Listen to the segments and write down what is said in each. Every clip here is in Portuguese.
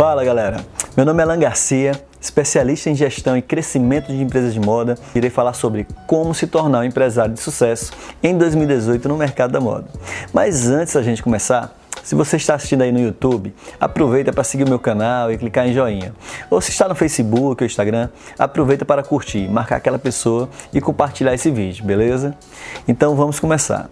Fala galera, meu nome é Alan Garcia, especialista em gestão e crescimento de empresas de moda. Irei falar sobre como se tornar um empresário de sucesso em 2018 no mercado da moda. Mas antes da gente começar, se você está assistindo aí no YouTube, aproveita para seguir o meu canal e clicar em joinha. Ou se está no Facebook ou Instagram, aproveita para curtir, marcar aquela pessoa e compartilhar esse vídeo, beleza? Então vamos começar.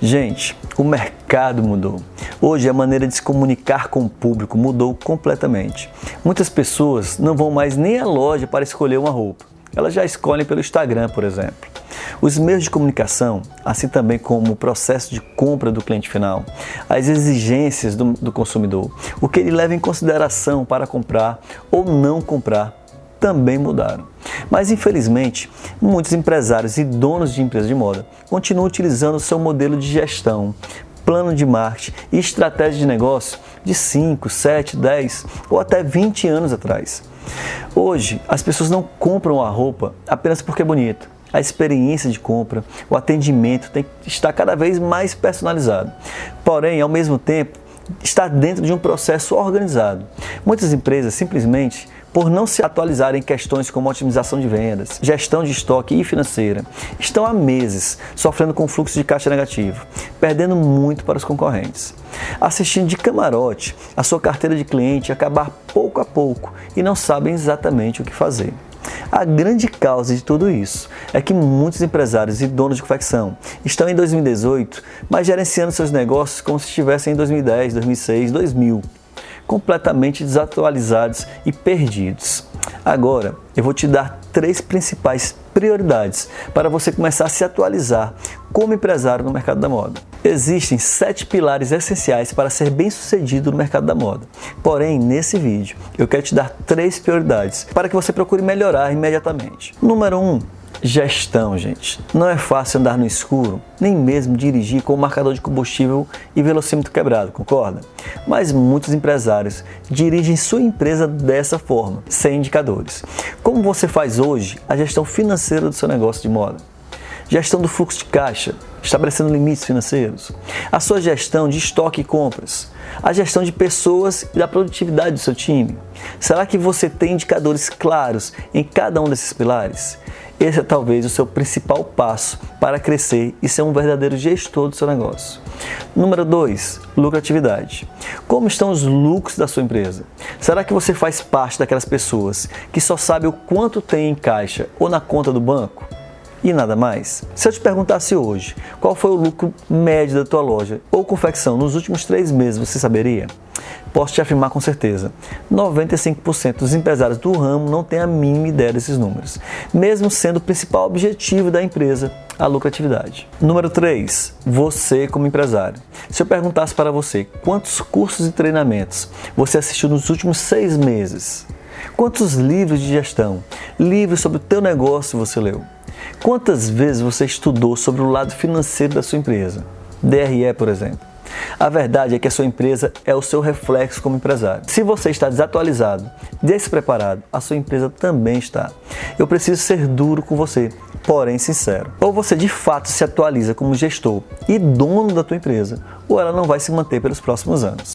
Gente, o mercado mudou. Hoje a maneira de se comunicar com o público mudou completamente. Muitas pessoas não vão mais nem à loja para escolher uma roupa. Elas já escolhem pelo Instagram, por exemplo. Os meios de comunicação, assim também como o processo de compra do cliente final, as exigências do, do consumidor, o que ele leva em consideração para comprar ou não comprar, também mudaram. Mas infelizmente, muitos empresários e donos de empresas de moda continuam utilizando seu modelo de gestão, plano de marketing e estratégia de negócio de 5, 7, 10 ou até 20 anos atrás. Hoje, as pessoas não compram a roupa apenas porque é bonita a experiência de compra, o atendimento tem que estar cada vez mais personalizado. Porém, ao mesmo tempo, está dentro de um processo organizado. Muitas empresas simplesmente por não se atualizarem em questões como otimização de vendas, gestão de estoque e financeira, estão há meses sofrendo com fluxo de caixa negativo, perdendo muito para os concorrentes. Assistindo de camarote a sua carteira de cliente acabar pouco a pouco e não sabem exatamente o que fazer. A grande causa de tudo isso é que muitos empresários e donos de confecção estão em 2018, mas gerenciando seus negócios como se estivessem em 2010, 2006, 2000, completamente desatualizados e perdidos. Agora, eu vou te dar três principais prioridades para você começar a se atualizar como empresário no mercado da moda. Existem sete pilares essenciais para ser bem sucedido no mercado da moda. Porém, nesse vídeo, eu quero te dar três prioridades para que você procure melhorar imediatamente. Número 1. Um, Gestão, gente. Não é fácil andar no escuro, nem mesmo dirigir com o marcador de combustível e velocímetro quebrado, concorda? Mas muitos empresários dirigem sua empresa dessa forma, sem indicadores. Como você faz hoje a gestão financeira do seu negócio de moda? Gestão do fluxo de caixa, estabelecendo limites financeiros. A sua gestão de estoque e compras. A gestão de pessoas e da produtividade do seu time. Será que você tem indicadores claros em cada um desses pilares? Esse é talvez o seu principal passo para crescer e ser um verdadeiro gestor do seu negócio. Número 2, lucratividade. Como estão os lucros da sua empresa? Será que você faz parte daquelas pessoas que só sabe o quanto tem em caixa ou na conta do banco? E nada mais? Se eu te perguntasse hoje qual foi o lucro médio da tua loja ou confecção nos últimos três meses, você saberia? Posso te afirmar com certeza: 95% dos empresários do ramo não têm a mínima ideia desses números, mesmo sendo o principal objetivo da empresa a lucratividade. Número 3. Você como empresário. Se eu perguntasse para você quantos cursos e treinamentos você assistiu nos últimos seis meses, quantos livros de gestão, livros sobre o teu negócio você leu, quantas vezes você estudou sobre o lado financeiro da sua empresa, DRE por exemplo, a verdade é que a sua empresa é o seu reflexo como empresário. Se você está desatualizado, despreparado, a sua empresa também está. Eu preciso ser duro com você, porém sincero. Ou você de fato se atualiza como gestor e dono da tua empresa, ou ela não vai se manter pelos próximos anos.